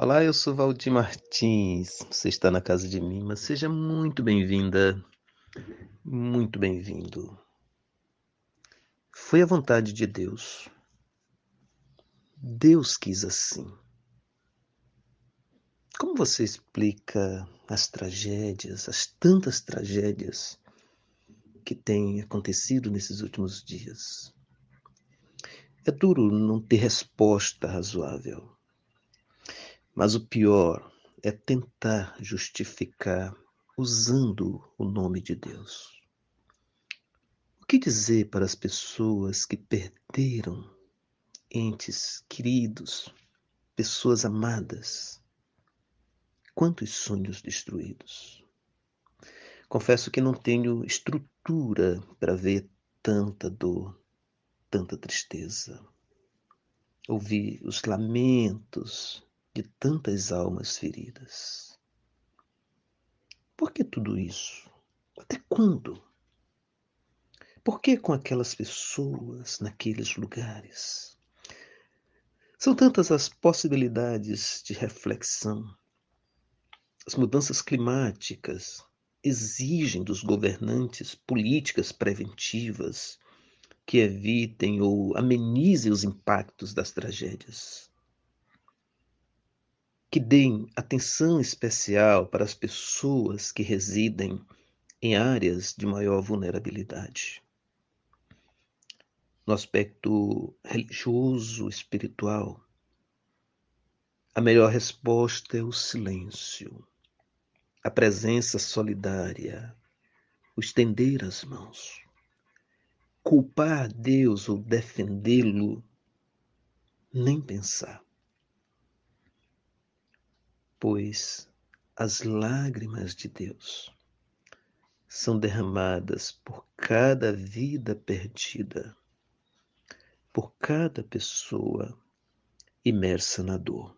Olá, eu sou Valdir Martins. Você está na casa de mim, mas seja muito bem-vinda, muito bem-vindo. Foi a vontade de Deus. Deus quis assim. Como você explica as tragédias, as tantas tragédias que têm acontecido nesses últimos dias? É duro não ter resposta razoável. Mas o pior é tentar justificar usando o nome de Deus. O que dizer para as pessoas que perderam entes queridos, pessoas amadas? Quantos sonhos destruídos? Confesso que não tenho estrutura para ver tanta dor, tanta tristeza. Ouvir os lamentos de tantas almas feridas. Por que tudo isso? Até quando? Por que com aquelas pessoas, naqueles lugares? São tantas as possibilidades de reflexão. As mudanças climáticas exigem dos governantes políticas preventivas que evitem ou amenizem os impactos das tragédias que deem atenção especial para as pessoas que residem em áreas de maior vulnerabilidade. No aspecto religioso, espiritual, a melhor resposta é o silêncio, a presença solidária, o estender as mãos. Culpar Deus ou defendê-lo, nem pensar pois as lágrimas de Deus são derramadas por cada vida perdida, por cada pessoa imersa na dor.